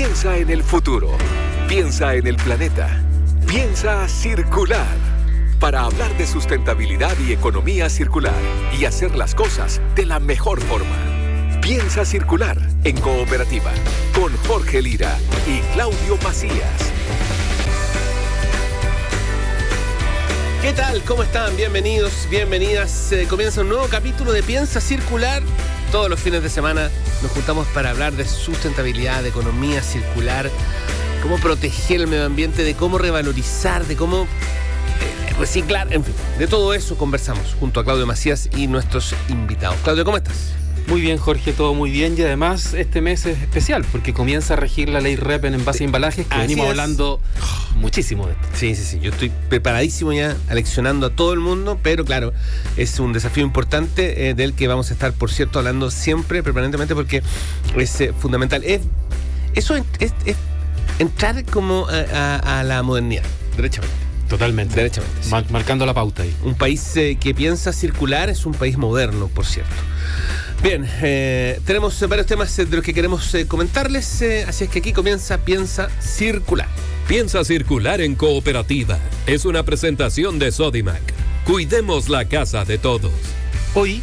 Piensa en el futuro. Piensa en el planeta. Piensa circular. Para hablar de sustentabilidad y economía circular y hacer las cosas de la mejor forma. Piensa circular en cooperativa con Jorge Lira y Claudio Macías. ¿Qué tal? ¿Cómo están? Bienvenidos, bienvenidas. Comienza un nuevo capítulo de Piensa Circular. Todos los fines de semana nos juntamos para hablar de sustentabilidad, de economía circular, cómo proteger el medio ambiente, de cómo revalorizar, de cómo eh, reciclar, en fin, de todo eso conversamos junto a Claudio Macías y nuestros invitados. Claudio, ¿cómo estás? Muy bien, Jorge, todo muy bien. Y además, este mes es especial porque comienza a regir la ley REP en envase y embalajes, que venimos hablando muchísimo de esto. Sí, sí, sí. Yo estoy preparadísimo ya, aleccionando a todo el mundo, pero claro, es un desafío importante eh, del que vamos a estar, por cierto, hablando siempre, permanentemente, porque es eh, fundamental. Es, eso es, entrar como a, la modernidad, derechamente. Totalmente. Derechamente. marcando la pauta ahí. Un país eh, que piensa circular es un país moderno, por cierto. Bien, eh, tenemos varios temas de los que queremos eh, comentarles, eh, así es que aquí comienza Piensa Circular. Piensa Circular en Cooperativa. Es una presentación de Sodimac. Cuidemos la casa de todos. Hoy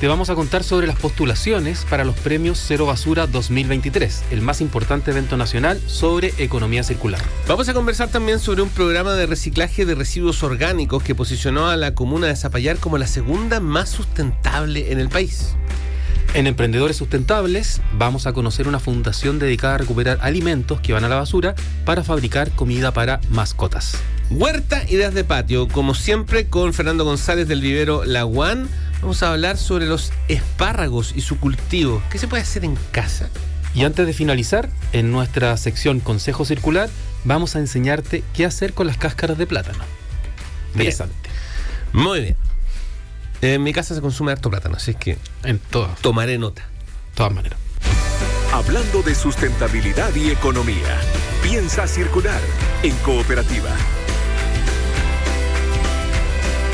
te vamos a contar sobre las postulaciones para los premios Cero Basura 2023, el más importante evento nacional sobre economía circular. Vamos a conversar también sobre un programa de reciclaje de residuos orgánicos que posicionó a la comuna de Zapallar como la segunda más sustentable en el país. En Emprendedores Sustentables vamos a conocer una fundación dedicada a recuperar alimentos que van a la basura para fabricar comida para mascotas. Huerta Ideas de Patio, como siempre con Fernando González del vivero La One, vamos a hablar sobre los espárragos y su cultivo. ¿Qué se puede hacer en casa? Y antes de finalizar, en nuestra sección Consejo Circular, vamos a enseñarte qué hacer con las cáscaras de plátano. Interesante. Muy bien. En mi casa se consume harto plátano, así es que en todas. tomaré nota. De todas maneras. Hablando de sustentabilidad y economía, piensa circular en cooperativa.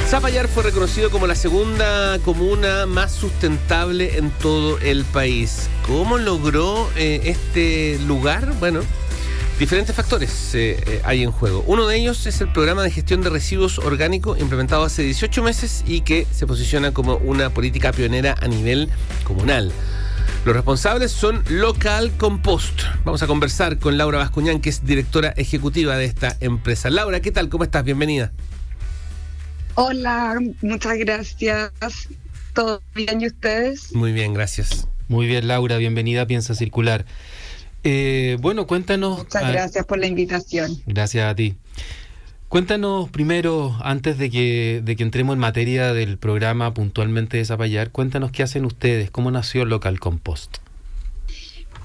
Zapallar fue reconocido como la segunda comuna más sustentable en todo el país. ¿Cómo logró eh, este lugar? Bueno, Diferentes factores eh, eh, hay en juego. Uno de ellos es el programa de gestión de residuos orgánicos implementado hace 18 meses y que se posiciona como una política pionera a nivel comunal. Los responsables son Local Compost. Vamos a conversar con Laura Bascuñán, que es directora ejecutiva de esta empresa. Laura, ¿qué tal? ¿Cómo estás? Bienvenida. Hola, muchas gracias. ¿Todo bien y ustedes? Muy bien, gracias. Muy bien, Laura, bienvenida a Piensa Circular. Eh, bueno, cuéntanos. Muchas gracias por la invitación. Gracias a ti. Cuéntanos primero, antes de que, de que entremos en materia del programa puntualmente de Zapallar, cuéntanos qué hacen ustedes, cómo nació Local Compost.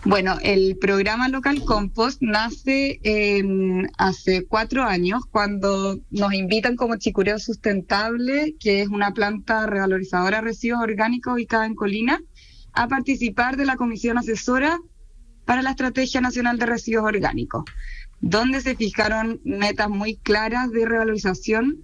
Bueno, el programa Local Compost nace hace cuatro años cuando nos invitan como Chicureo Sustentable, que es una planta revalorizadora de residuos orgánicos ubicada en Colina, a participar de la comisión asesora para la Estrategia Nacional de Residuos Orgánicos, donde se fijaron metas muy claras de revalorización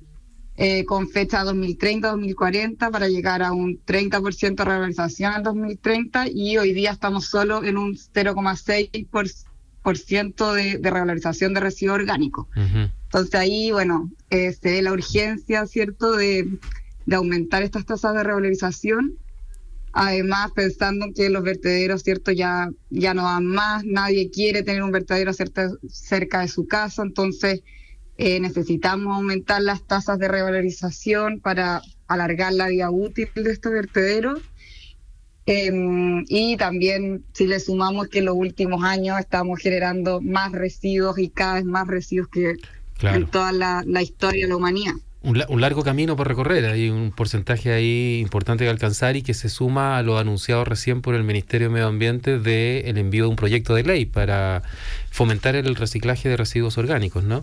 eh, con fecha 2030-2040 para llegar a un 30% de revalorización en 2030 y hoy día estamos solo en un 0,6% de, de revalorización de residuos orgánicos. Entonces ahí, bueno, eh, se ve la urgencia, ¿cierto?, de, de aumentar estas tasas de revalorización Además, pensando que los vertederos, ¿cierto? Ya, ya no van más, nadie quiere tener un vertedero cerca, cerca de su casa, entonces eh, necesitamos aumentar las tasas de revalorización para alargar la vida útil de estos vertederos. Em, y también si le sumamos que en los últimos años estamos generando más residuos y cada vez más residuos que en toda la, la historia de la humanidad un, largo camino por recorrer, hay un porcentaje ahí importante que alcanzar y que se suma a lo anunciado recién por el Ministerio de Medio Ambiente de el envío de un proyecto de ley para fomentar el reciclaje de residuos orgánicos, ¿no?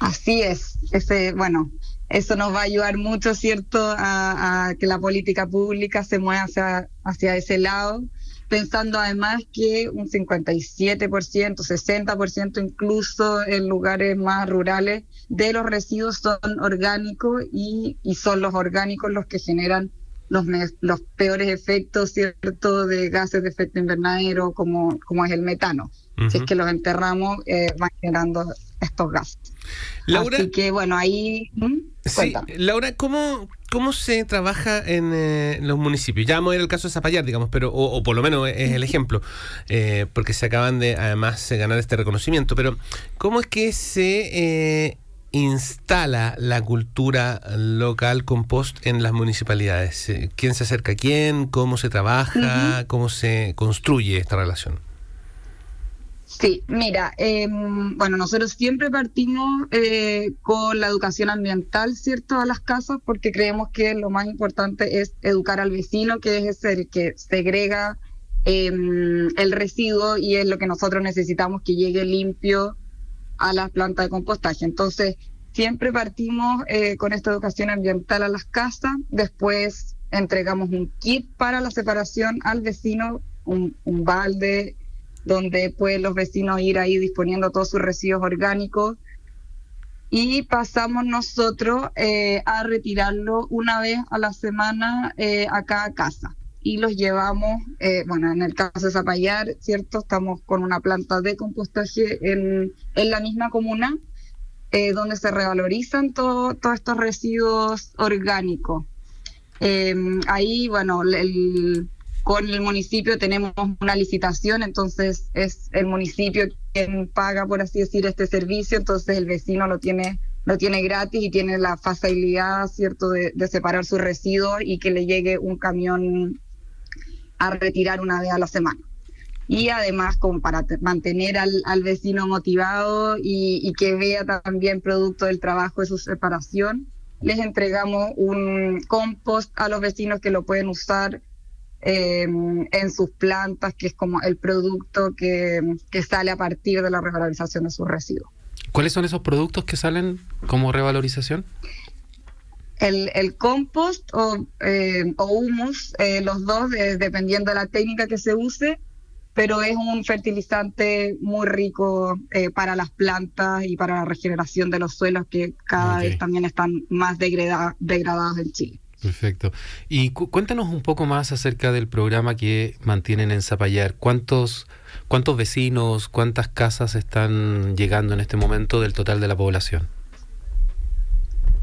Así es, ese, bueno, eso nos va a ayudar mucho, ¿cierto?, a, que la política pública se mueva hacia, hacia ese lado pensando además que un 57%, 60% incluso en lugares más rurales de los residuos son orgánicos y, son los orgánicos los que generan los, los peores efectos, ¿cierto?, de gases de efecto invernadero, como, como es el metano. Si es que los enterramos, eh, van generando estos gases. Laura, Así que, bueno, ahí... Sí, Laura, ¿cómo, ¿cómo se trabaja en eh, los municipios? Ya vamos a ir al caso de Zapallar, digamos, pero o, por lo menos es el ejemplo, eh, porque se acaban de además ganar este reconocimiento, pero ¿cómo es que se instala la cultura local compost en las municipalidades? Eh, ¿Quién se acerca a quién? ¿Cómo se trabaja? ¿Cómo se construye esta relación? Sí, mira, em, bueno, nosotros siempre partimos eh, con la educación ambiental, ¿cierto?, a las casas, porque creemos que lo más importante es educar al vecino, que es el que segrega em, el residuo y es lo que nosotros necesitamos que llegue limpio a las plantas de compostaje. Entonces, siempre partimos eh, con esta educación ambiental a las casas, después entregamos un kit para la separación al vecino, un, balde donde pueden los vecinos ir ahí disponiendo todos sus residuos orgánicos y pasamos nosotros eh, a retirarlo una vez a la semana eh, a cada casa y los llevamos, bueno, en el caso de Zapallar, ¿cierto? Estamos con una planta de compostaje en, en la misma comuna, eh, donde se revalorizan todos estos residuos orgánicos. Em, ahí, bueno, con el municipio tenemos una licitación, entonces es el municipio quien paga, por así decir, este servicio, entonces el vecino lo tiene lo tiene gratis y tiene la facilidad, ¿cierto?, de, separar sus residuos y que le llegue un camión a retirar una vez a la semana y además como para mantener al, vecino motivado y, que vea también producto del trabajo de su separación, les entregamos un compost a los vecinos que lo pueden usar em, en sus plantas, que es como el producto que, sale a partir de la revalorización de sus residuos. ¿Cuáles son esos productos que salen como revalorización? El, compost o, eh, o humus, eh, los dos, dependiendo de la técnica que se use, pero es un fertilizante muy rico eh, para las plantas y para la regeneración de los suelos que cada vez también están más degradados en Chile. Perfecto. Y cuéntanos un poco más acerca del programa que mantienen en Zapallar. ¿Cuántos, ¿Cuántos vecinos, cuántas casas están llegando en este momento del total de la población?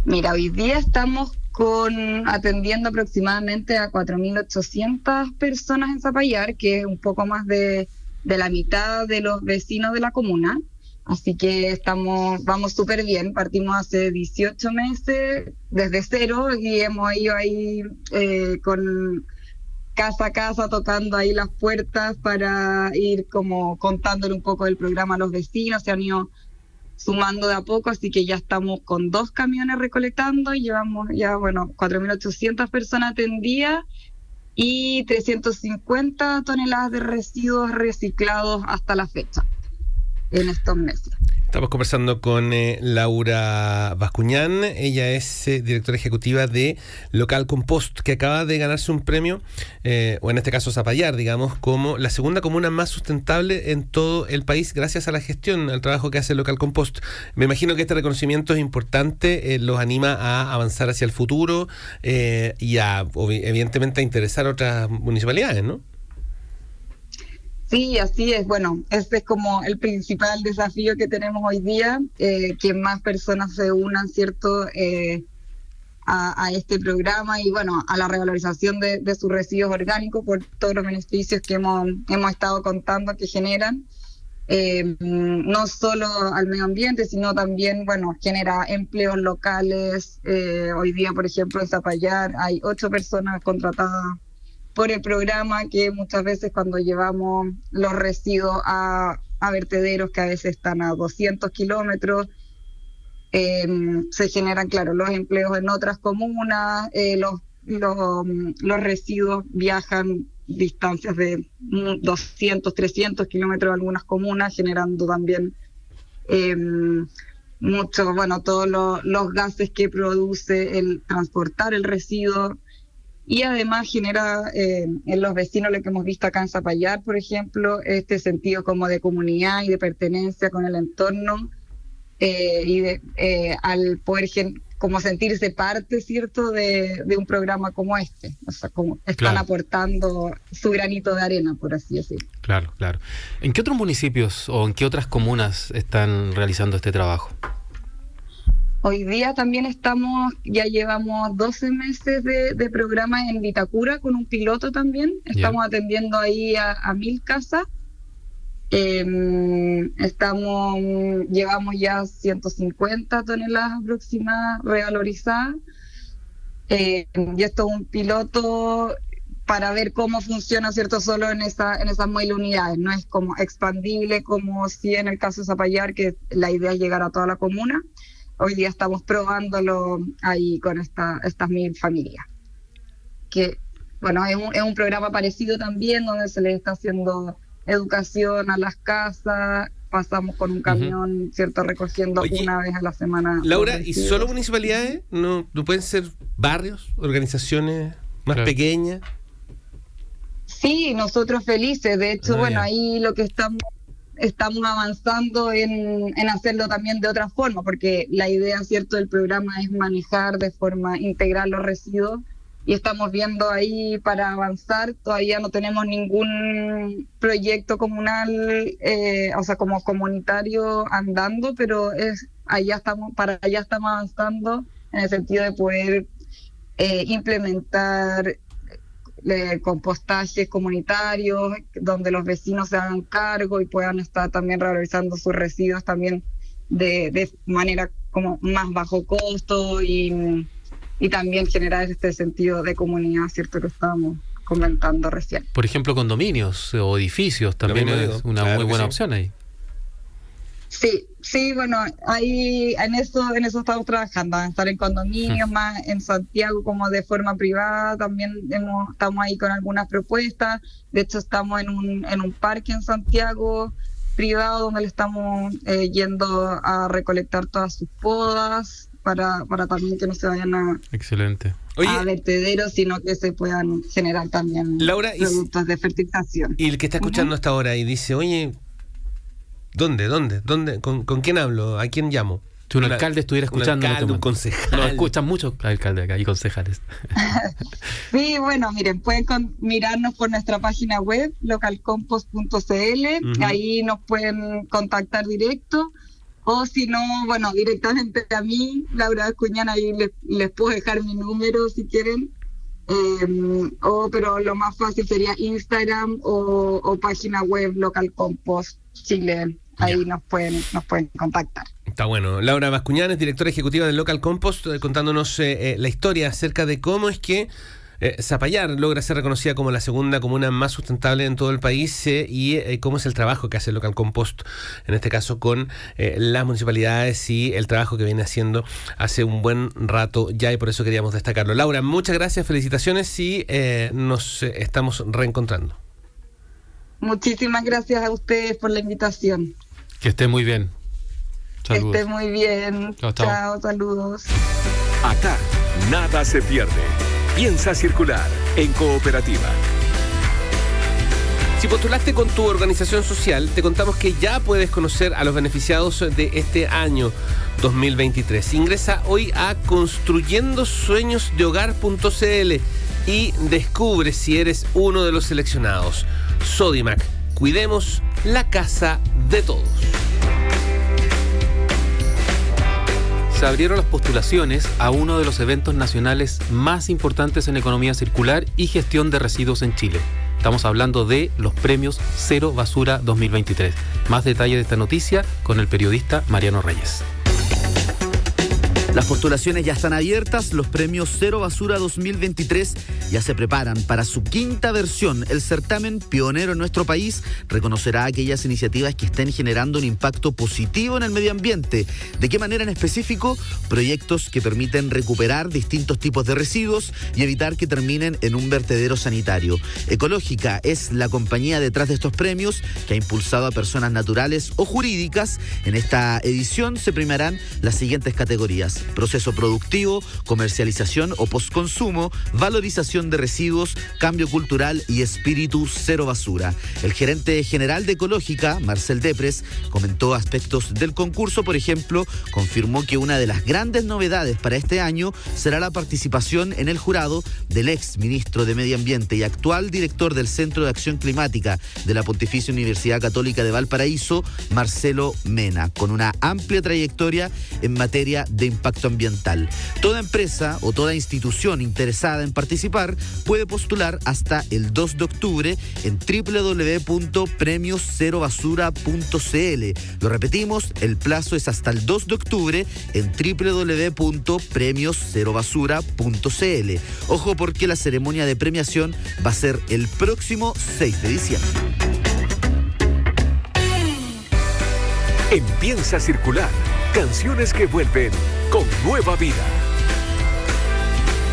Mira, hoy día estamos con atendiendo aproximadamente a 4.800 personas en Zapallar, que es un poco más de, la mitad de los vecinos de la comuna. Así que estamos, vamos súper bien. Partimos hace 18 meses desde cero y hemos ido ahí eh, con casa a casa tocando ahí las puertas para ir como contándole un poco del programa a los vecinos. Se han ido sumando de a poco, así que ya estamos con dos camiones recolectando y llevamos ya, bueno, 4.800 personas atendidas y 350 toneladas de residuos reciclados hasta la fecha en estos meses. Estamos conversando con eh, Laura Bascuñán, ella es eh, directora ejecutiva de Local Compost, que acaba de ganarse un premio, eh, o en este caso Zapallar, digamos, como la segunda comuna más sustentable en todo el país gracias a la gestión, al trabajo que hace Local Compost. Me imagino que este reconocimiento es importante, los anima a avanzar hacia el futuro y a, evidentemente, a interesar a otras municipalidades, ¿no? Sí, así es. Bueno, este es como el principal desafío que tenemos hoy día, eh, que más personas se unan, ¿cierto?, eh, a, este programa y, bueno, a la revalorización de, sus residuos orgánicos por todos los beneficios que hemos, hemos estado contando que generan. Eh, no solo al medio ambiente, sino también, bueno, genera empleos locales. hoy día, por ejemplo, en Zapallar hay ocho personas contratadas por el programa que muchas veces cuando llevamos los residuos a, vertederos que a veces están a 200 kilómetros, em, se generan, claro, los empleos en otras comunas, eh, los, los, residuos viajan distancias de 200, 300 kilómetros en algunas comunas, generando también eh, muchos, bueno, todos los gases que produce el transportar el residuo y además genera eh, en los vecinos lo que hemos visto acá en Zapallar, por ejemplo, este sentido como de comunidad y de pertenencia con el entorno. eh, y eh, al poder como sentirse parte, ¿cierto?, de, un programa como este. O sea, como están aportando su granito de arena, por así decirlo. Claro, claro. ¿En qué otros municipios o en qué otras comunas están realizando este trabajo? Hoy día también estamos, ya llevamos 12 meses de, programa en Vitacura con un piloto también. Estamos atendiendo ahí a, mil casas. Em, estamos, llevamos ya 150 toneladas aproximadas revalorizadas. Eh, y esto es un piloto para ver cómo funciona, ¿cierto? Solo en, esa, en esas mil unidades. No es como expandible como si en el caso de Zapallar, que la idea es llegar a toda la comuna hoy día estamos probándolo ahí con esta, estas mil familias. Que, bueno, es un, es un programa parecido también donde se les está haciendo educación a las casas, pasamos con un camión, ¿cierto? Recogiendo una vez a la semana. Laura, ¿y solo municipalidades? ¿No, ¿No pueden ser barrios, organizaciones más pequeñas? Sí, nosotros felices. De hecho, ah, bueno, ahí lo que estamos estamos avanzando en, hacerlo también de otra forma, porque la idea, ¿cierto?, del programa es manejar de forma integral los residuos y estamos viendo ahí para avanzar. Todavía no tenemos ningún proyecto comunal, eh, o sea, como comunitario andando, pero es allá estamos, para allá estamos avanzando en el sentido de poder eh, implementar compostajes comunitarios, donde los vecinos se hagan cargo y puedan estar también revalorizando sus residuos también de, de manera como más bajo costo y, y también generar este sentido de comunidad, ¿cierto? Que estábamos comentando recién. Por ejemplo, condominios o edificios también es una muy buena opción ahí. Sí, sí, bueno, ahí en eso, en eso estamos trabajando, en estar en condominios, más en Santiago como de forma privada, también hemos, estamos ahí con algunas propuestas, de hecho estamos en un, en un parque en Santiago privado donde le estamos eh, yendo a recolectar todas sus podas para, para también que no se vayan a, Excelente. a vertederos, sino que se puedan generar también productos de fertilización. Y el que está escuchando hasta ahora y dice, oye, ¿Dónde? ¿Dónde? ¿Dónde? ¿Con, quién hablo? ¿A quién llamo? Si un alcalde estuviera escuchando. Un, alcalde, un concejal. No, escuchan mucho alcalde acá y concejales. sí, bueno, miren, pueden mirarnos por nuestra página web, localcompost.cl. Ahí nos pueden contactar directo. O si no, bueno, directamente a mí, Laura Cuñana, ahí les, puedo dejar mi número si quieren. Em, o, pero lo más fácil sería Instagram o, o página web Local Compost Chile ahí nos pueden, nos pueden contactar. Está bueno. Laura Bascuñán es directora ejecutiva del Local Compost, eh, contándonos eh, eh, la historia acerca de cómo es que Zapallar logra ser reconocida como la segunda comuna más sustentable en todo el país y cómo es el trabajo que hace Local Compost, en este caso con las municipalidades y el trabajo que viene haciendo hace un buen rato ya y por eso queríamos destacarlo. Laura, muchas gracias, felicitaciones y nos estamos reencontrando. Muchísimas gracias a ustedes por la invitación. Que esté muy bien. Saludos. Que esté muy bien. Chao, saludos. Acá, nada se pierde. Piensa circular en cooperativa. Si postulaste con tu organización social, te contamos que ya puedes conocer a los beneficiados de este año 2023. Ingresa hoy a construyendosueñosdehogar.cl y descubre si eres uno de los seleccionados. Sodimac. Cuidemos la casa de todos. Se abrieron las postulaciones a uno de los eventos nacionales más importantes en economía circular y gestión de residuos en Chile. Estamos hablando de los premios Cero Basura 2023. Más detalles de esta noticia con el periodista Mariano Reyes. Las postulaciones ya están abiertas, los premios Cero Basura 2023 ya se preparan para su quinta versión. El certamen pionero en nuestro país reconocerá aquellas iniciativas que estén generando un impacto positivo en el medio ambiente. ¿De qué manera en específico? Proyectos que permiten recuperar distintos tipos de residuos y evitar que terminen en un vertedero sanitario. Ecológica es la compañía detrás de estos premios que ha impulsado a personas naturales o jurídicas. En esta edición se premiarán las siguientes categorías proceso productivo, comercialización o postconsumo, valorización de residuos, cambio cultural y espíritu cero basura. El gerente general de Ecológica, Marcel Depres, comentó aspectos del concurso, por ejemplo, confirmó que una de las grandes novedades para este año será la participación en el jurado del ex ministro de Medio Ambiente y actual director del Centro de Acción Climática de la Pontificia Universidad Católica de Valparaíso, Marcelo Mena, con una amplia trayectoria en materia de impacto ambiental. Toda empresa o toda institución interesada en participar puede postular hasta el 2 de octubre en www.premioscerobasura.cl. Lo repetimos, el plazo es hasta el 2 de octubre en www.premioscerobasura.cl. Ojo porque la ceremonia de premiación va a ser el próximo 6 de diciembre. Empieza a circular canciones que vuelven con nueva vida.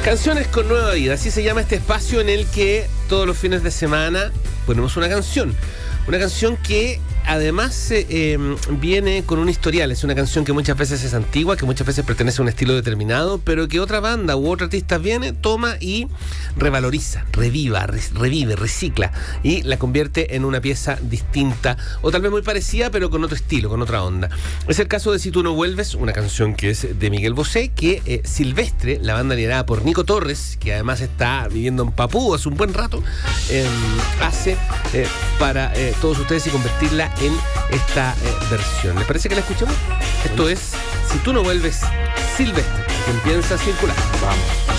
Canciones con nueva vida, así se llama este espacio en el que todos los fines de semana ponemos una canción. Una canción que además eh, viene con un historial. Es una canción que muchas veces es antigua, que muchas veces pertenece a un estilo determinado, pero que otra banda u otro artista viene, toma y revaloriza, reviva, revive, recicla y la convierte en una pieza distinta o tal vez muy parecida, pero con otro estilo, con otra onda. Es el caso de Si tú no vuelves, una canción que es de Miguel Bosé, que eh, Silvestre, la banda liderada por Nico Torres, que además está viviendo en Papú hace un buen rato, em, hace eh, para todos ustedes y convertirla en esta eh, versión. ¿Les parece que la escuchemos? Esto es Si tú no vuelves, Silvestre, que empieza a circular. Vamos.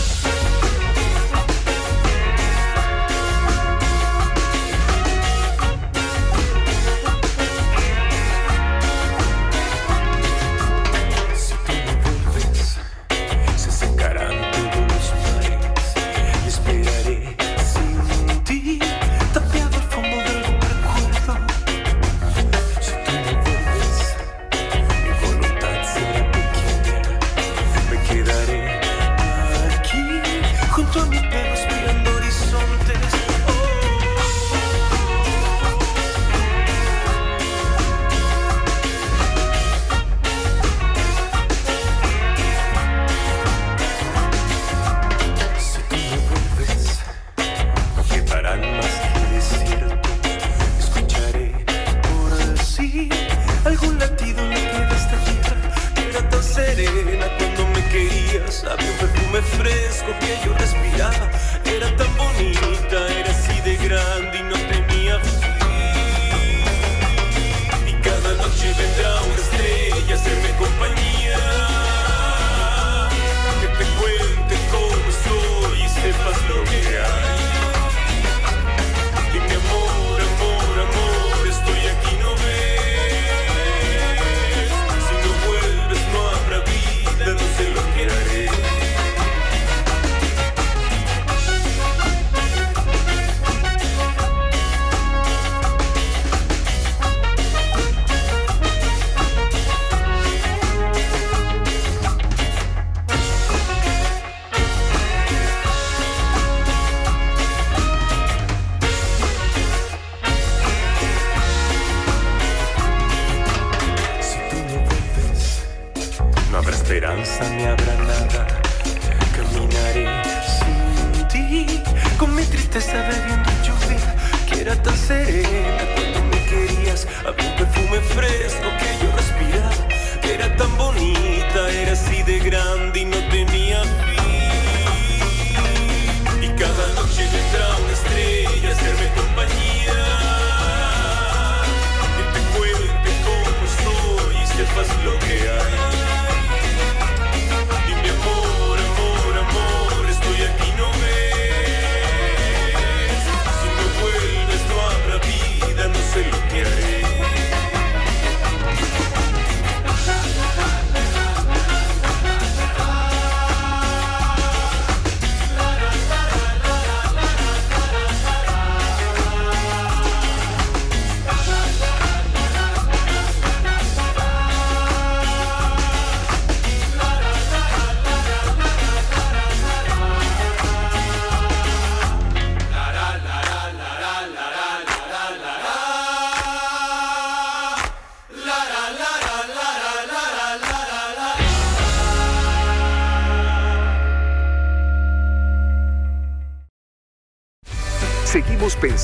serena cuando me querías. Había un perfume fresco que yo respiraba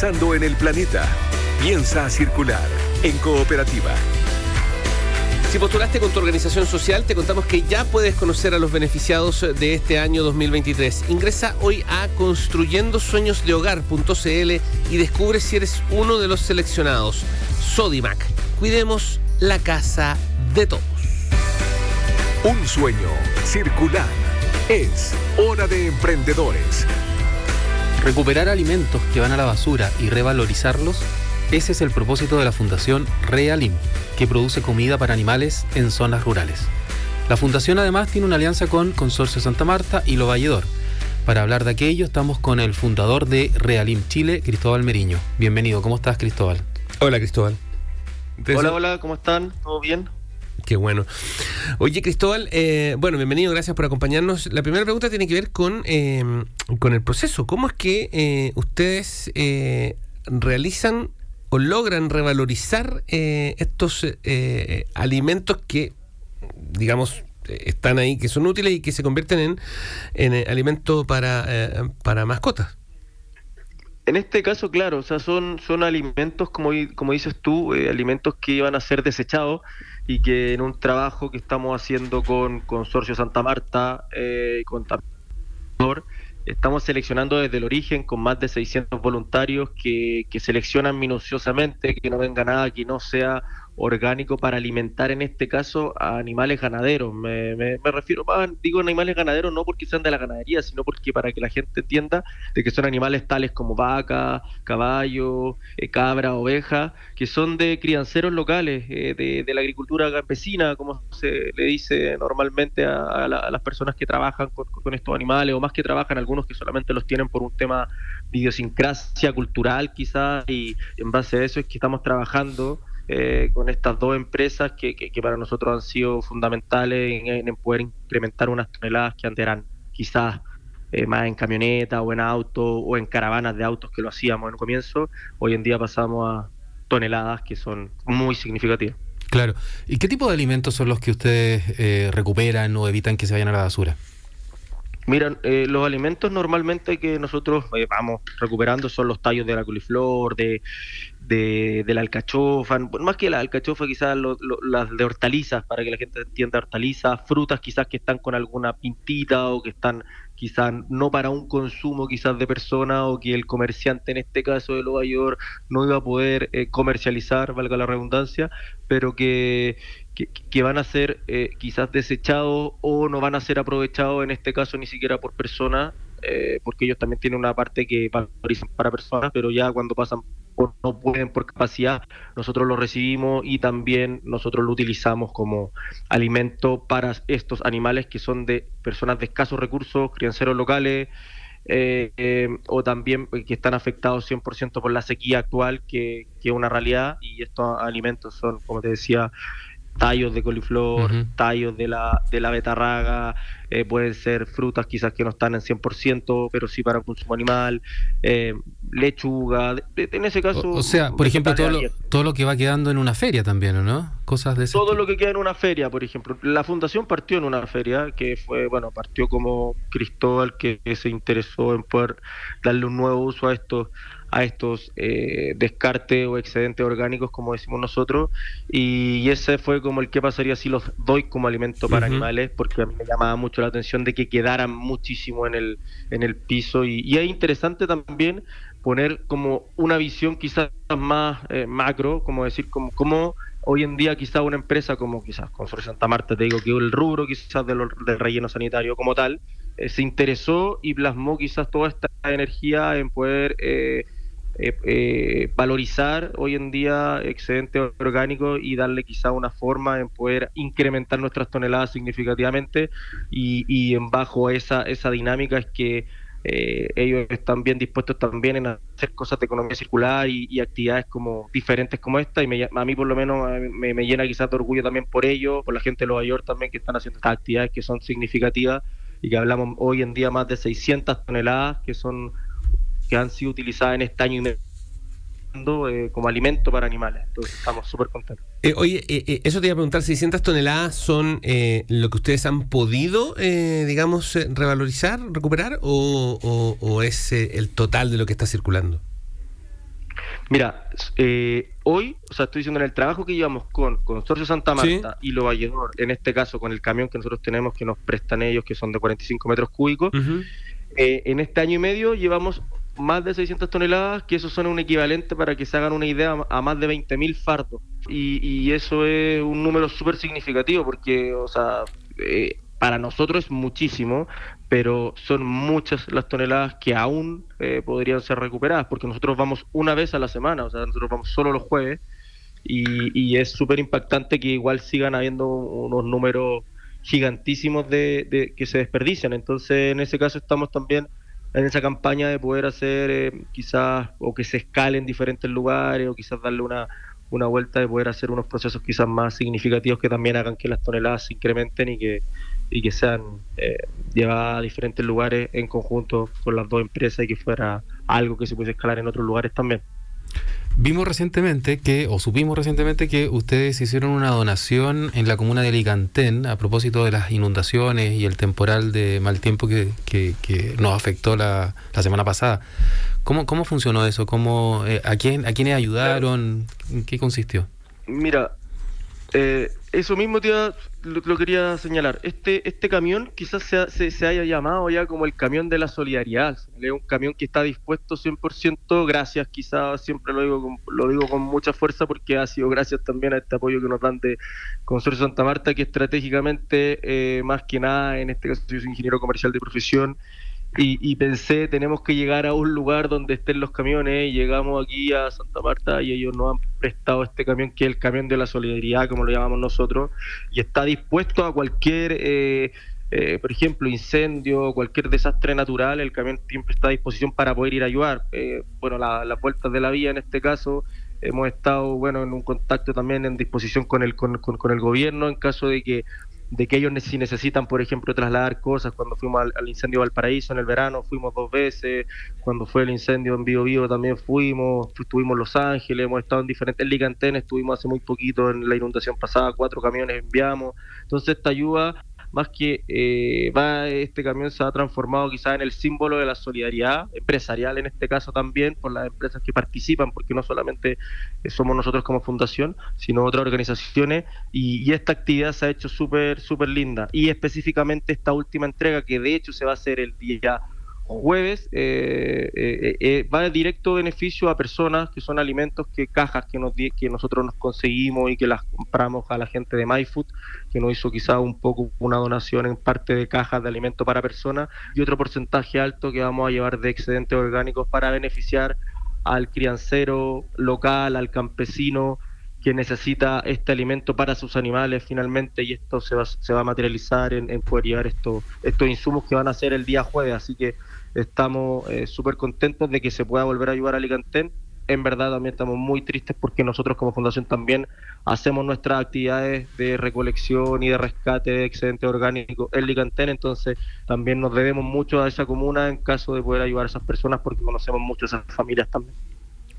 pensando en el planeta. Piensa circular en cooperativa. Si postulaste con tu organización social, te contamos que ya puedes conocer a los beneficiados de este año 2023. Ingresa hoy a construyendosueñosdehogar.cl y descubre si eres uno de los seleccionados. Sodimac, cuidemos la casa de todos. Un sueño circular. Es hora de emprendedores. Recuperar alimentos que van a la basura y revalorizarlos, ese es el propósito de la Fundación Realim, que produce comida para animales en zonas rurales. La fundación además tiene una alianza con Consorcio Santa Marta y Lo Valledor. Para hablar de aquello estamos con el fundador de Realim Chile, Cristóbal Meriño. Bienvenido, ¿cómo estás Cristóbal? Hola Cristóbal. Hola, hola, ¿cómo están? ¿Todo bien? Qué bueno. Oye, Cristóbal, eh, bueno, bienvenido, gracias por acompañarnos. La primera pregunta tiene que ver con, eh, con el proceso. ¿Cómo es que eh, ustedes realizan o logran revalorizar estos alimentos que, digamos, están ahí, que son útiles y que se convierten en, en alimentos para, para mascotas? En este caso, claro, o sea, son, son alimentos, como, como dices tú, alimentos que iban a ser desechados y que en un trabajo que estamos haciendo con Consorcio Santa Marta eh, y con estamos seleccionando desde el origen con más de 600 voluntarios que, que seleccionan minuciosamente, que no venga nada que no sea orgánico para alimentar en este caso a animales ganaderos. Me, me, refiero más, digo animales ganaderos no porque sean de la ganadería, sino porque para que la gente entienda de que son animales tales como vaca, caballo, eh, cabra, oveja, que son de crianceros locales, eh, de, la agricultura campesina, como se le dice normalmente a, las personas que trabajan con, con, estos animales, o más que trabajan, algunos que solamente los tienen por un tema de idiosincrasia cultural quizás, y en base a eso es que estamos trabajando eh, con estas dos empresas que, que, para nosotros han sido fundamentales en, poder incrementar unas toneladas que antes eran quizás eh, más en camioneta o en auto o en caravanas de autos que lo hacíamos en un comienzo. Hoy en día pasamos a toneladas que son muy significativas. Claro. ¿Y qué tipo de alimentos son los que ustedes eh, recuperan o evitan que se vayan a la basura? Miran, eh, los alimentos normalmente que nosotros eh, vamos recuperando son los tallos de la coliflor, de, de, la alcachofa, más que la alcachofa quizás las de hortalizas, para que la gente entienda hortalizas, frutas quizás que están con alguna pintita o que están quizás no para un consumo quizás de persona o que el comerciante en este caso de Nueva York no iba a poder eh, comercializar, valga la redundancia, pero que, que, van a ser eh, quizás desechados o no van a ser aprovechados en este caso ni siquiera por personas, eh, porque ellos también tienen una parte que valorizan para personas, pero ya cuando pasan o no pueden por capacidad, nosotros lo recibimos y también nosotros lo utilizamos como alimento para estos animales que son de personas de escasos recursos, crianceros locales, eh, o también que están afectados 100% por la sequía actual, que, que, es una realidad, y estos alimentos son, como te decía, tallos de coliflor, tallos de la, de la betarraga, eh, pueden ser frutas quizás que no están en 100%, pero sí para consumo animal, eh, lechuga, en ese caso... O, sea, por ejemplo, todo lo, todo lo que va quedando en una feria también, ¿no? Cosas de ese Todo lo que queda en una feria, por ejemplo. La fundación partió en una feria, que fue, bueno, partió como Cristóbal, que se interesó en poder darle un nuevo uso a estos a estos eh, descartes o excedentes orgánicos, como decimos nosotros, y, ese fue como el que pasaría si los doy como alimento para animales, porque a mí me llamaba mucho la atención de que quedaran muchísimo en el, en el piso, y, es interesante también poner como una visión quizás más eh, macro, como decir, como, como hoy en día quizás una empresa como quizás Consorcio Santa Marta, te digo que el rubro quizás del relleno sanitario como tal, eh, se interesó y plasmó quizás toda esta energía en poder eh, eh, eh, valorizar hoy en día excedente orgánico y darle quizá una forma en poder incrementar nuestras toneladas significativamente y, en bajo esa, esa dinámica es que eh, ellos están bien dispuestos también en hacer cosas de economía circular y, actividades como diferentes como esta y a mí por lo menos me, me, llena quizás de orgullo también por ello, por la gente de Nueva York también que están haciendo estas actividades que son significativas y que hablamos hoy en día más de 600 toneladas que son que han sido utilizadas en este año y medio eh, como alimento para animales. Entonces estamos súper contentos. Eh, oye, eh, eso te iba a preguntar, 600 toneladas son lo que ustedes han podido, digamos, revalorizar, recuperar, o, o es el total de lo que está circulando? Mira, eh, hoy, o sea, estoy diciendo en el trabajo que llevamos con Consorcio Santa Marta y Lo Valledor, en este caso con el camión que nosotros tenemos que nos prestan ellos, que son de 45 metros cúbicos, eh, en este año y medio llevamos más de 600 toneladas, que eso son un equivalente para que se hagan una idea a más de 20.000 fardos. Y, y, eso es un número súper significativo porque, o sea, eh, para nosotros es muchísimo, pero son muchas las toneladas que aún eh, podrían ser recuperadas, porque nosotros vamos una vez a la semana, o sea, nosotros vamos solo los jueves, y, y es súper impactante que igual sigan habiendo unos números gigantísimos de, de, que se desperdician. Entonces, en ese caso estamos también en esa campaña de poder hacer eh, quizás o que se escale en diferentes lugares o quizás darle una, una vuelta de poder hacer unos procesos quizás más significativos que también hagan que las toneladas se incrementen y que, y que sean eh, llevadas a diferentes lugares en conjunto con las dos empresas y que fuera algo que se pudiese escalar en otros lugares también. Vimos recientemente que, o supimos recientemente que ustedes hicieron una donación en la comuna de Alicantén a propósito de las inundaciones y el temporal de mal tiempo que, que, que nos afectó la, la, semana pasada. ¿Cómo, cómo funcionó eso? ¿Cómo, eh, a, quién, ¿A quiénes ayudaron? ¿En qué consistió? Mira, eh, eso mismo te lo, lo, quería señalar. Este, este camión quizás se, se, haya llamado ya como el camión de la solidaridad. Es un camión que está dispuesto 100%, gracias quizás, siempre lo digo, con, lo digo con mucha fuerza porque ha sido gracias también a este apoyo que nos dan de Consorcio Santa Marta, que estratégicamente, eh, más que nada, en este caso yo soy ingeniero comercial de profesión, y, y, pensé, tenemos que llegar a un lugar donde estén los camiones, y llegamos aquí a Santa Marta y ellos nos han prestado este camión, que es el camión de la solidaridad, como lo llamamos nosotros, y está dispuesto a cualquier, eh, eh, por ejemplo, incendio, cualquier desastre natural, el camión siempre está a disposición para poder ir a ayudar. Eh, bueno, las la puertas de la vía en este caso, hemos estado bueno en un contacto también en disposición con el, con, con, con el gobierno en caso de que de que ellos si necesitan, por ejemplo, trasladar cosas. Cuando fuimos al, incendio de Valparaíso en el verano, fuimos dos veces. Cuando fue el incendio en Bio Bio también fuimos. Estuvimos en Los Ángeles, hemos estado en diferentes ligantenes. Estuvimos hace muy poquito en la inundación pasada, cuatro camiones enviamos. Entonces, esta ayuda más que eh, va este camión se ha transformado quizás en el símbolo de la solidaridad empresarial en este caso también por las empresas que participan porque no solamente somos nosotros como fundación sino otras organizaciones y, y esta actividad se ha hecho súper súper linda. Y específicamente esta última entrega que de hecho se va a hacer el día jueves eh, eh, eh, va de directo beneficio a personas que son alimentos que cajas que nos que nosotros nos conseguimos y que las compramos a la gente de MyFood que nos hizo quizá un poco una donación en parte de cajas de alimentos para personas y otro porcentaje alto que vamos a llevar de excedentes orgánicos para beneficiar al criancero local, al campesino que necesita este alimento para sus animales finalmente y esto se va, se va a materializar en, poder llevar esto, estos insumos que van a ser el día jueves, así que estamos eh, súper contentos de que se pueda volver a ayudar a Alicantén. En verdad también estamos muy tristes porque nosotros como fundación también hacemos nuestras actividades de recolección y de rescate de excedentes orgánicos en Licantén, entonces también nos debemos mucho a esa comuna en caso de poder ayudar a esas personas porque conocemos mucho a esas familias también.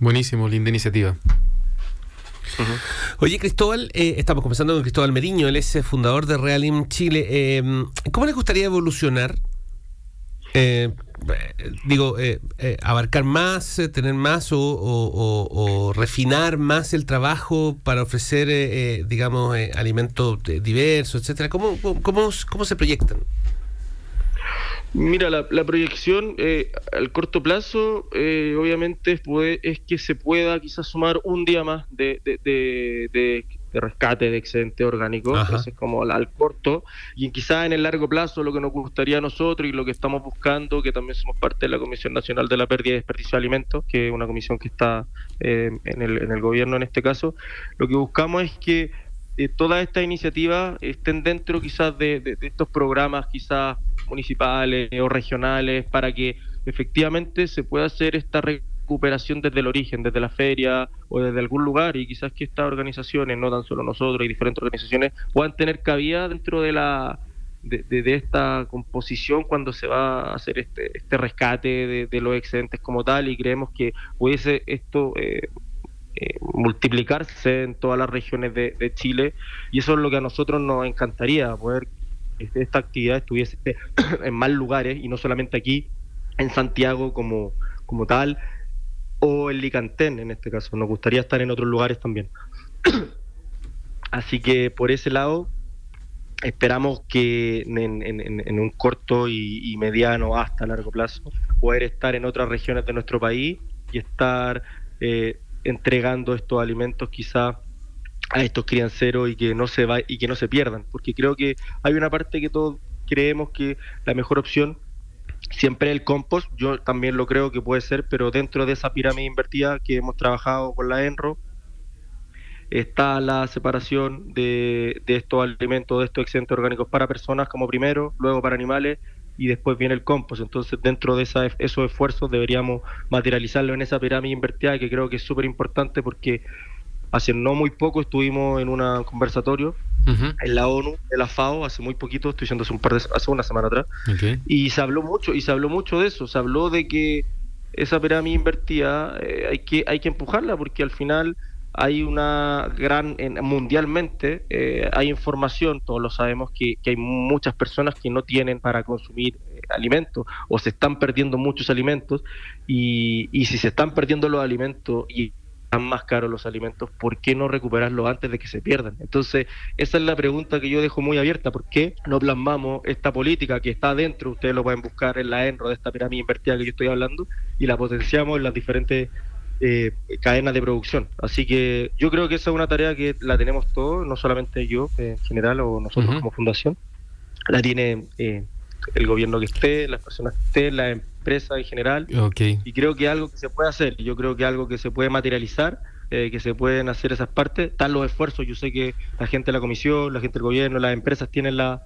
Buenísimo, linda iniciativa. Oye, Cristóbal, eh, estamos conversando con Cristóbal Meriño, él es fundador de Realim Chile. Eh, ¿Cómo les gustaría evolucionar? Eh, digo, eh, eh, abarcar más, eh, tener más o, o, refinar más el trabajo para ofrecer, eh, digamos, alimentos diversos, etcétera. ¿Cómo, cómo, cómo se proyectan? Mira, la, la proyección eh, al corto plazo, eh, obviamente, es, puede, es, que se pueda quizás sumar un día más de, de, de, de rescate de excedente orgánico, ese es como al corto, y quizás en el largo plazo lo que nos gustaría a nosotros y lo que estamos buscando, que también somos parte de la Comisión Nacional de la Pérdida y Desperdicio de Alimentos, que es una comisión que está eh, en, el, en el gobierno en este caso, lo que buscamos es que eh, todas estas iniciativas estén dentro quizás de, de, de, estos programas quizás municipales o regionales para que efectivamente se pueda hacer esta recuperación desde el origen, desde la feria o desde algún lugar. Y quizás que estas organizaciones, no tan solo nosotros y diferentes organizaciones, puedan tener cabida dentro de la de, esta composición cuando se va a hacer este, este rescate de, de, los excedentes como tal. Y creemos que pudiese esto eh, eh, multiplicarse en todas las regiones de, de, Chile. Y eso es lo que a nosotros nos encantaría, poder que esta actividad estuviese en más lugares y no solamente aquí en Santiago como, como tal. o en Licantén en este caso. Nos gustaría estar en otros lugares también. Así que por ese lado esperamos que en, un corto y, mediano hasta largo plazo poder estar en otras regiones de nuestro país y estar eh, entregando estos alimentos quizá a estos crianceros y que no se va y que no se pierdan porque creo que hay una parte que todos creemos que la mejor opción siempre el compost yo también lo creo que puede ser pero dentro de esa pirámide invertida que hemos trabajado con la Enro está la separación de, estos alimentos, de estos excedentes orgánicos para personas como primero, luego para animales y después viene el compost. Entonces, dentro de esa, esos esfuerzos deberíamos materializarlo en esa pirámide invertida que creo que es súper importante porque hace no muy poco estuvimos en un conversatorio en la ONU, en la FAO, hace muy poquito, estoy diciendo hace un par de, hace una semana atrás, y se habló mucho, y se habló mucho de eso, se habló de que esa pirámide invertida eh, hay que hay que empujarla porque al final hay una gran, mundialmente, eh, hay información, todos lo sabemos, que, hay muchas personas que no tienen para consumir eh, alimentos o se están perdiendo muchos alimentos y, y si se están perdiendo los alimentos y están más caros los alimentos, ¿por qué no recuperarlos antes de que se pierdan? Entonces, esa es la pregunta que yo dejo muy abierta, ¿por qué no plasmamos esta política que está dentro, ustedes lo pueden buscar en la ENRO de esta pirámide invertida que yo estoy hablando, y la potenciamos en las diferentes eh, cadenas de producción. Así que yo creo que esa es una tarea que la tenemos todos, no solamente yo en general o nosotros como fundación, la tiene eh, el gobierno que esté, las personas que estén, la empresa en general. Y creo que algo que se puede hacer, yo creo que algo que se puede materializar, eh, que se pueden hacer esas partes, están los esfuerzos, yo sé que la gente de la comisión, la gente del gobierno, las empresas tienen la,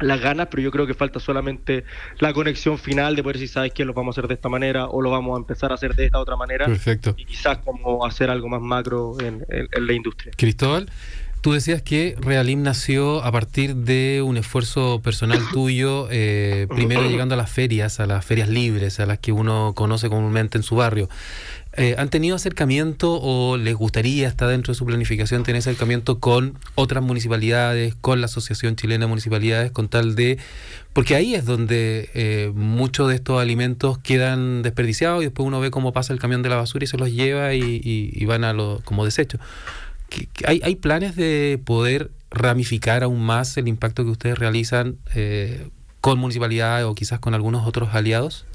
las ganas, pero yo creo que falta solamente la conexión final de poder si sabes que lo vamos a hacer de esta manera o lo vamos a empezar a hacer de esta otra manera. Perfecto. Y quizás como hacer algo más macro en, la industria. Cristóbal, tú decías que Realim nació a partir de un esfuerzo personal tuyo, eh, primero llegando a las ferias, a las ferias libres, a las que uno conoce comúnmente en su barrio. Eh, ¿Han tenido acercamiento o les gustaría, está dentro de su planificación, tener acercamiento con otras municipalidades, con la Asociación Chilena de Municipalidades, con tal de... Porque ahí es donde eh, muchos de estos alimentos quedan desperdiciados y después uno ve cómo pasa el camión de la basura y se los lleva y, van a lo, como desecho. ¿Hay, ¿Hay planes de poder ramificar aún más el impacto que ustedes realizan eh, con municipalidades o quizás con algunos otros aliados?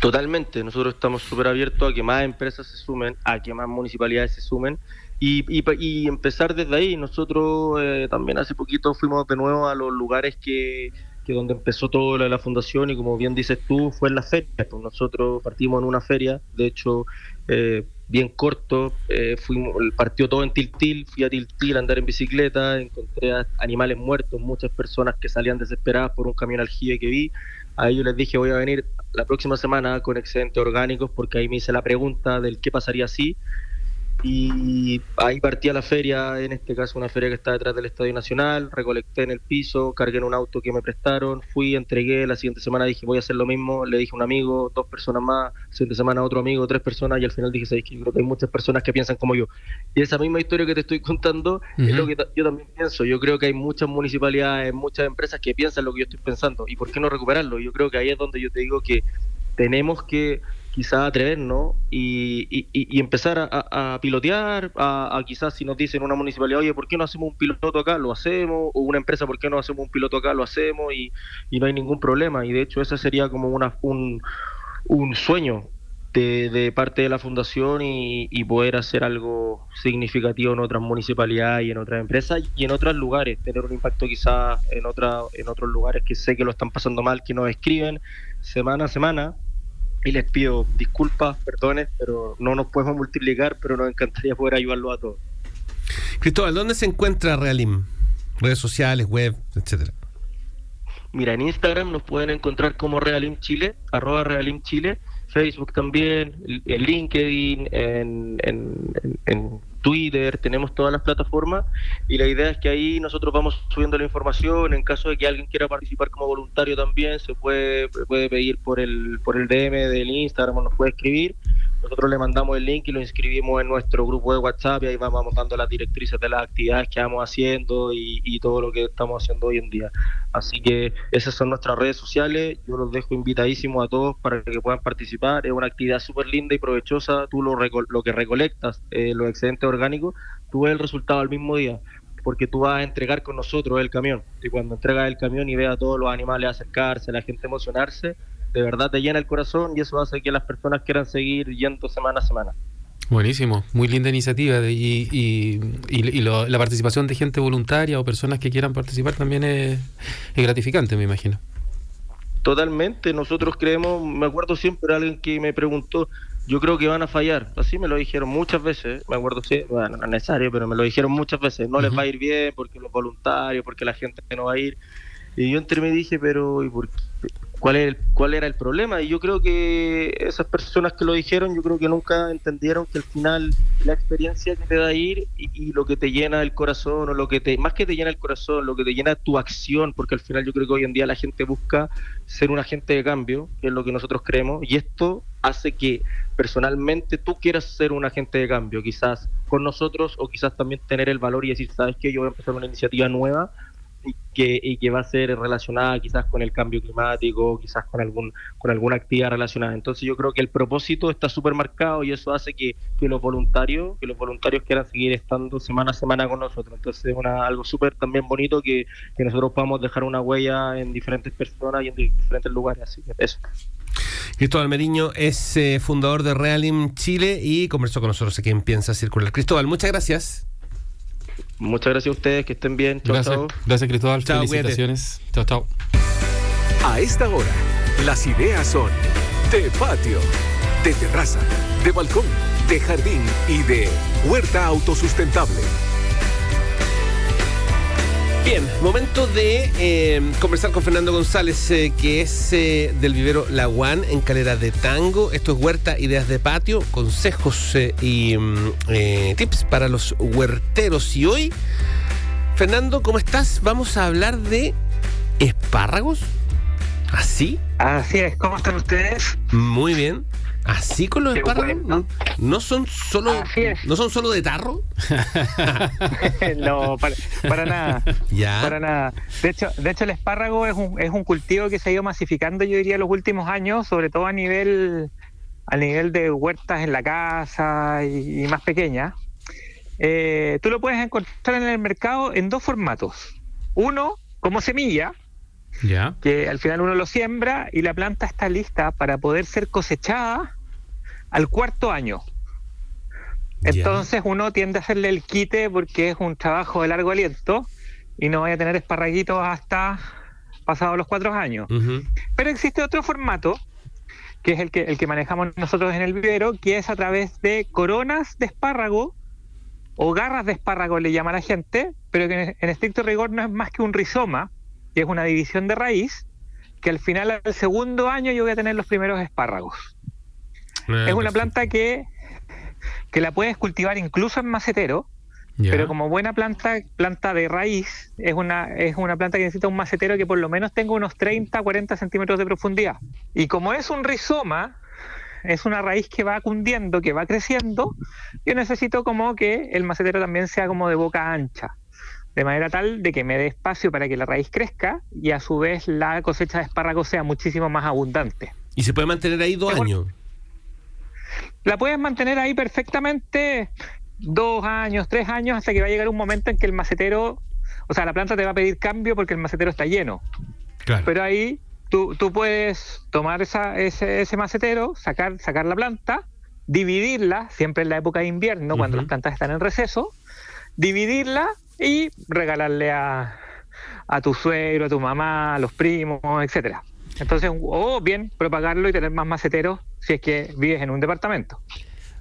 Totalmente, nosotros estamos súper abiertos a que más empresas se sumen, a que más municipalidades se sumen y, y, empezar desde ahí. Nosotros eh, también hace poquito fuimos de nuevo a los lugares que, que donde empezó toda la, fundación y como bien dices tú, fue en la feria. Pues nosotros partimos en una feria, de hecho, eh, bien corto, eh, fuimos, partió todo en Tiltil, fui a Tiltil a andar en bicicleta, encontré animales muertos, muchas personas que salían desesperadas por un camión aljibe que vi. A ellos les dije voy a venir la próxima semana con excedentes orgánicos porque ahí me hice la pregunta del qué pasaría si y ahí partí a la feria, en este caso una feria que está detrás del Estadio Nacional, recolecté en el piso, cargué en un auto que me prestaron, fui, entregué, la siguiente semana dije voy a hacer lo mismo, le dije a un amigo, dos personas más, la siguiente semana otro amigo, tres personas y al final dije, ¿sabes que creo que hay muchas personas que piensan como yo. Y esa misma historia que te estoy contando es lo que yo también pienso, yo creo que hay muchas municipalidades, muchas empresas que piensan lo que yo estoy pensando y por qué no recuperarlo. Yo creo que ahí es donde yo te digo que tenemos que quizás atrevernos y, y, empezar a, pilotear, a, quizás si nos dicen una municipalidad, oye, ¿por qué no hacemos un piloto acá? Lo hacemos, o una empresa, ¿por qué no hacemos un piloto acá? Lo hacemos y, no hay ningún problema. Y de hecho, ese sería como una, un, un sueño de, de, parte de la fundación y, poder hacer algo significativo en otras municipalidades y en otras empresas y en otros lugares, tener un impacto quizás en, otra, en otros lugares que sé que lo están pasando mal, que nos escriben semana a semana y les pido disculpas, perdones, pero no nos podemos multiplicar, pero nos encantaría poder ayudarlo a todos. Cristóbal, ¿dónde se encuentra Realim? Redes sociales, web, etcétera. Mira, en Instagram nos pueden encontrar como Realim Chile, arroba Realim Chile, Facebook también, en LinkedIn, en, en Twitter, tenemos todas las plataformas y la idea es que ahí nosotros vamos subiendo la información. En caso de que alguien quiera participar como voluntario también, se puede, puede pedir por el, por el DM del Instagram nos puede escribir nosotros le mandamos el link y lo inscribimos en nuestro grupo de WhatsApp y ahí vamos dando las directrices de las actividades que vamos haciendo y, y todo lo que estamos haciendo hoy en día. Así que esas son nuestras redes sociales, yo los dejo invitadísimos a todos para que puedan participar, es una actividad súper linda y provechosa, tú lo, lo que recolectas, eh, los excedentes orgánicos, tú ves el resultado al mismo día porque tú vas a entregar con nosotros el camión. Y cuando entregas el camión y ves a todos los animales acercarse, la gente emocionarse, de verdad te llena el corazón y eso hace que las personas quieran seguir yendo semana a semana. Buenísimo, muy linda iniciativa y, y, la participación de gente voluntaria o personas que quieran participar también es, es, gratificante, me imagino. Totalmente, nosotros creemos, me acuerdo siempre alguien que me preguntó, yo creo que van a fallar. Así me lo dijeron muchas veces, me acuerdo, sí, bueno, no es necesario, pero me lo dijeron muchas veces. No les va a ir bien porque los voluntarios, porque la gente no va a ir. Y yo entre me dije, pero ¿y por cuál, es ¿cuál era el problema? Y yo creo que esas personas que lo dijeron, yo creo que nunca entendieron que al final la experiencia que te da ir y, lo que te llena el corazón, o lo que te, más que te llena el corazón, lo que te llena tu acción, porque al final yo creo que hoy en día la gente busca ser un agente de cambio, que es lo que nosotros creemos, y esto hace que personalmente tú quieras ser un agente de cambio, quizás con nosotros o quizás también tener el valor y decir, sabes que yo voy a empezar una iniciativa nueva y que, y que va a ser relacionada quizás con el cambio climático, quizás con algún con alguna actividad relacionada. Entonces yo creo que el propósito está súper marcado y eso hace que, que, los voluntarios que los voluntarios quieran seguir estando semana a semana con nosotros. Entonces es una, algo súper también bonito que, que nosotros podamos dejar una huella en diferentes personas y en diferentes lugares. Así que eso. Cristóbal Meriño es eh, fundador de Realim Chile y conversó con nosotros aquí en Piensa Circular. Cristóbal, muchas gracias. Muchas gracias a ustedes, que estén bien. Chau, gracias, gracias Cristóbal. Felicitaciones. Chao, chao. A esta hora, las ideas son de patio, de terraza, de balcón, de jardín y de huerta autosustentable. Bien, momento de eh, conversar con Fernando González, eh, que es eh, del vivero La One en Calera de Tango. Esto es Huerta Ideas de Patio, consejos y mm, tips para los huerteros. Y hoy, Fernando, ¿cómo estás? Vamos a hablar de espárragos. ¿Así? Así es, ¿cómo están ustedes? Muy bien. Así con los espárragos, ¿no? son solo no son solo de tarro. no, para, nada. Para nada. De hecho, de hecho el espárrago es un, es un cultivo que se ha ido masificando, yo diría, los últimos años, sobre todo a nivel a nivel de huertas en la casa y, más pequeñas. Eh, tú lo puedes encontrar en el mercado en dos formatos. Uno, como semilla, que al final uno lo siembra y la planta está lista para poder ser cosechada al cuarto año. Entonces uno tiende a hacerle el quite porque es un trabajo de largo aliento y no vaya a tener esparraguitos hasta pasados los cuatro años. Pero existe otro formato, que es el que, el que manejamos nosotros en el vivero, que es a través de coronas de espárrago o garras de espárrago le llama la gente, pero que en, estricto rigor no es más que un rizoma, que es una división de raíz, que al final, al segundo año, yo voy a tener los primeros espárragos. Ah, es una planta que, que la puedes cultivar incluso en macetero, pero como buena planta, planta de raíz, es una, es una planta que necesita un macetero que por lo menos tenga unos 30, 40 centímetros de profundidad. Y como es un rizoma, es una raíz que va cundiendo, que va creciendo, yo necesito como que el macetero también sea como de boca ancha, de manera tal de que me dé espacio para que la raíz crezca y a su vez la cosecha de espárragos sea muchísimo más abundante. ¿Y se puede mantener ahí dos años? La puedes mantener ahí perfectamente dos años, tres años, hasta que va a llegar un momento en que el macetero, o sea, la planta te va a pedir cambio porque el macetero está lleno. Pero ahí tú, tú puedes tomar esa, ese, ese, macetero, sacar, sacar la planta, dividirla, siempre en la época de invierno, cuando las plantas están en receso, dividirla y regalarle a, a tu suegro, a tu mamá, a los primos, etcétera. Entonces, o bien propagarlo y tener más maceteros si es que vives en un departamento.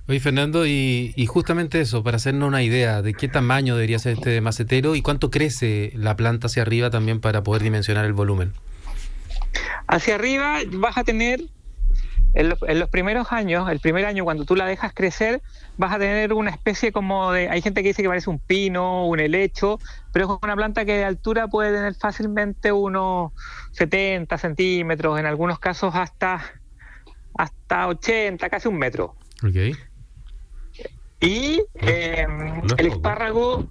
Oye, Fernando, y, justamente eso, para hacernos una idea de qué tamaño debería ser este macetero y cuánto crece la planta hacia arriba también para poder dimensionar el volumen. Hacia arriba vas a tener en los, primeros años, el primer año cuando tú la dejas crecer, vas a tener una especie como de, hay gente que dice que parece un pino, un helecho, pero es una planta que de altura puede tener fácilmente unos 70 centímetros, en algunos casos hasta, hasta 80, casi un metro. Y em, el espárrago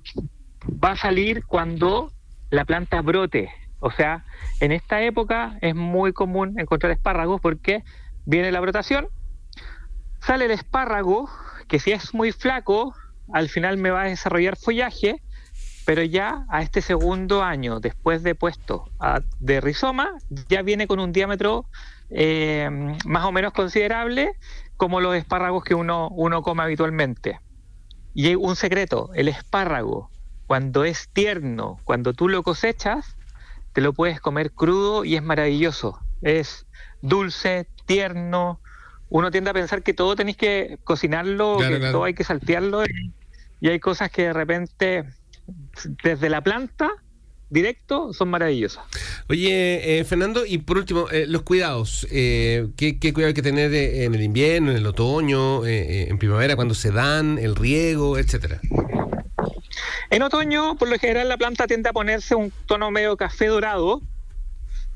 va a salir cuando la planta brote. O sea, en esta época es muy común encontrar espárragos porque viene la brotación, sale el espárrago, que si es muy flaco, al final me va a desarrollar follaje, pero ya a este segundo año, después de puesto de rizoma, ya viene con un diámetro eh, más o menos considerable, como los espárragos que uno, uno come habitualmente. Y hay un secreto, el espárrago, cuando es tierno, cuando tú lo cosechas, te lo puedes comer crudo y es maravilloso. Es dulce, tierno. Uno tiende a pensar que todo tenéis que cocinarlo, que todo hay que saltearlo. Y hay cosas que de repente, desde la planta, directo son maravillosos. Oye, eh, Fernando, y por último, eh, los cuidados. Eh, ¿qué, cuidado hay que tener en el invierno, en el otoño, en primavera, cuando se dan, el riego, etcétera? En otoño, por lo general, la planta tiende a ponerse un tono medio café dorado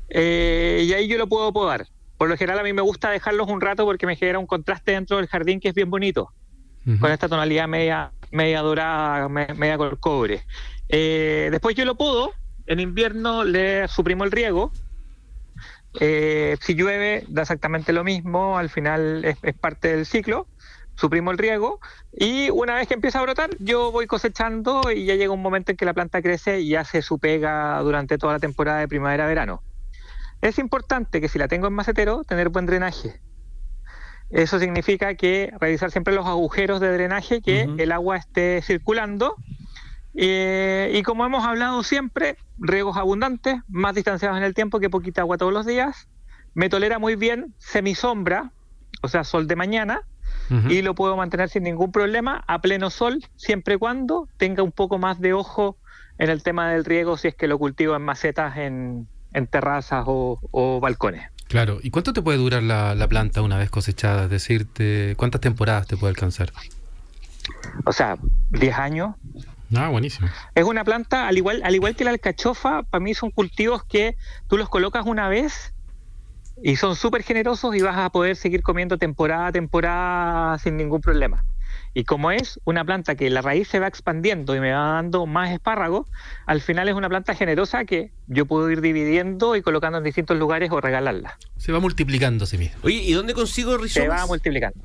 y ahí yo lo puedo podar. Por lo general, a mí me gusta dejarlos un rato porque me genera un contraste dentro del jardín que es bien bonito, con esta tonalidad media, media dorada, media color cobre. después yo lo puedo en invierno le suprimo el riego. Eh, si llueve, da exactamente lo mismo, al final es, parte del ciclo. Suprimo el riego y una vez que empieza a brotar, yo voy cosechando y ya llega un momento en que la planta crece y hace su pega durante toda la temporada de primavera-verano. Es importante que si la tengo en macetero, tener buen drenaje. Eso significa que revisar siempre los agujeros de drenaje, que el agua esté circulando eh, y como hemos hablado siempre, riegos abundantes, más distanciados en el tiempo que poquita agua todos los días. Me tolera muy bien semisombra, o sea, sol de mañana, y lo puedo mantener sin ningún problema a pleno sol, siempre y cuando tenga un poco más de ojo en el tema del riego si es que lo cultivo en macetas, en, terrazas o, balcones. Claro, ¿y cuánto te puede durar la, la planta una vez cosechada? Es decir, ¿cuántas temporadas te puede alcanzar? O sea, 10 años, Ah, buenísimo. Es una planta, al igual, al igual que la alcachofa, para mí son cultivos que tú los colocas una vez y son súper generosos y vas a poder seguir comiendo temporada a temporada sin ningún problema. Y como es una planta que la raíz se va expandiendo y me va dando más espárragos, al final es una planta generosa que yo puedo ir dividiendo y colocando en distintos lugares o regalarla. Se va multiplicando sí mismo. Oye, ¿y dónde consigo rizomas? Se va multiplicando.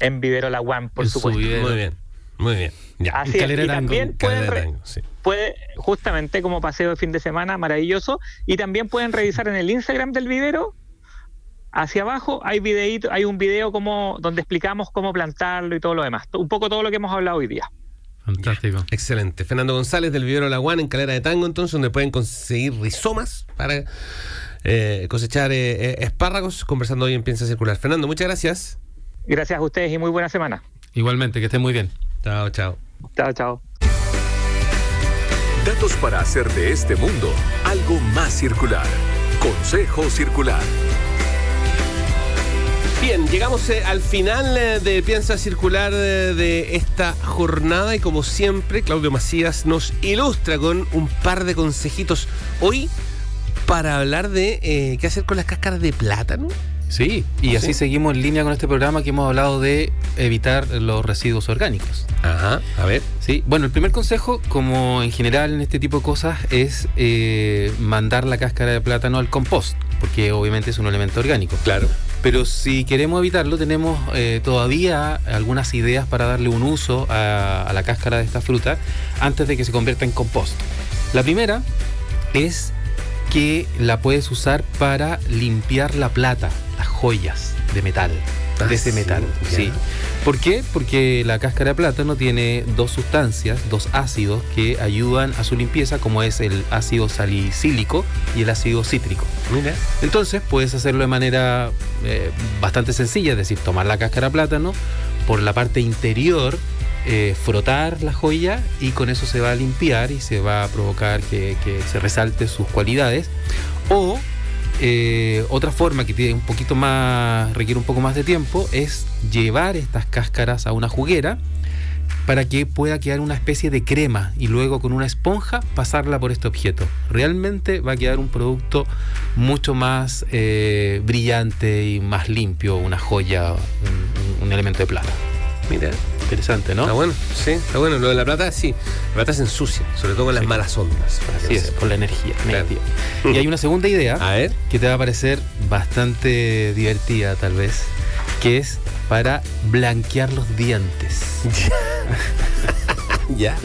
En Vivero La Guam, por supuesto. Muy bien. Muy bien. Ya. Así Y también pueden, puede, justamente como paseo de fin de semana, maravilloso. Y también pueden revisar en el Instagram del vivero. Hacia abajo hay videito, hay un video como donde explicamos cómo plantarlo y todo lo demás. Un poco todo lo que hemos hablado hoy día. Fantástico. Excelente. Fernando González del Vivero La en Calera de Tango, entonces, donde pueden conseguir rizomas para eh, cosechar eh, eh, espárragos, conversando hoy en Piensa Circular. Fernando, muchas gracias. Gracias a ustedes y muy buena semana. Igualmente, que estén muy bien. Chao, chao. Chao, chao. Datos para hacer de este mundo algo más circular. Consejo Circular. Bien, llegamos eh, al final eh, de Piensa Circular eh, de esta jornada y como siempre, Claudio Macías nos ilustra con un par de consejitos hoy para hablar de qué hacer con las cáscaras de plátano. Sí, y así seguimos en línea con este programa que hemos hablado de evitar los residuos orgánicos. Ajá, a ver. Sí, bueno, el primer consejo, como en general en este tipo de cosas, es mandar la cáscara de plátano al compost, porque obviamente es un elemento orgánico. Claro. Pero si queremos evitarlo, tenemos eh, todavía algunas ideas para darle un uso a, a la cáscara de esta fruta antes de que se convierta en compost. La primera es que la puedes usar para limpiar la plata las joyas de metal, de ese ah, metal. Sí. ¿Por qué? Porque la cáscara de plátano tiene dos sustancias, dos ácidos que ayudan a su limpieza, como es el ácido salicílico y el ácido cítrico. Entonces puedes hacerlo de manera eh, bastante sencilla, es decir, tomar la cáscara de plátano por la parte interior, eh, frotar la joya y con eso se va a limpiar y se va a provocar que, que se resalte sus cualidades. O eh, otra forma que tiene un poquito más, requiere un poco más de tiempo, es llevar estas cáscaras a una juguera para que pueda quedar una especie de crema y luego con una esponja pasarla por este objeto. Realmente va a quedar un producto mucho más eh, brillante y más limpio, una joya, un elemento de plata. Mira. Interesante, ¿no? Está bueno, sí, está bueno. Lo de la plata, sí. La plata se ensucia, sobre todo con las malas ondas. Así es, con la energía Y hay una segunda idea que te va a parecer bastante divertida, tal vez, que es para blanquear los dientes. ¿Ya?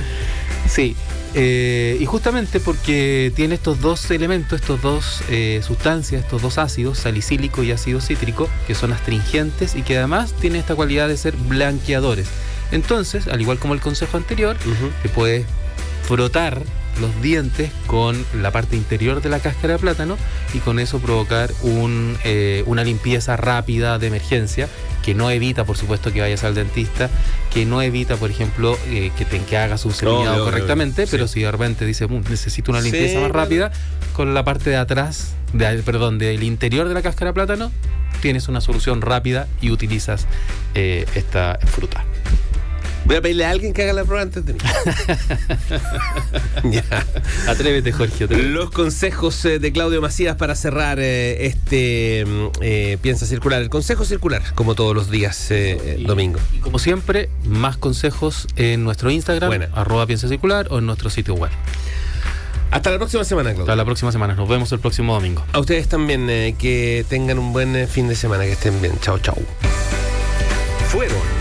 Sí, eh, y justamente porque tiene estos dos elementos, estos dos eh, sustancias, estos dos ácidos, salicílico y ácido cítrico, que son astringentes y que además tienen esta cualidad de ser blanqueadores. Entonces, al igual como el consejo anterior, te puedes frotar los dientes con la parte interior de la cáscara de plátano y con eso provocar un, eh, una limpieza rápida de emergencia que no evita, por supuesto, que vayas al dentista, que no evita, por ejemplo, eh, que, te, que hagas un cepillado correctamente, pero si de repente dice, necesito una limpieza más rápida, con la parte de atrás, de, perdón, del interior de la cáscara de plátano, tienes una solución rápida y utilizas eh, esta fruta. Voy a pedirle a alguien que haga la prueba antes de mí. ya. Atrévete, Jorge. Los consejos eh, de Claudio Macías para cerrar eh, este mm, eh, Piensa Circular. El consejo circular, como todos los días, domingo. Y como siempre, más consejos en nuestro Instagram, arroba Piensa Circular, o en nuestro sitio web. Hasta la próxima semana, Claudio. Hasta la próxima semana. Nos vemos el próximo domingo. A ustedes también, que tengan un buen fin de semana, que estén bien. Chao, chao. Fueron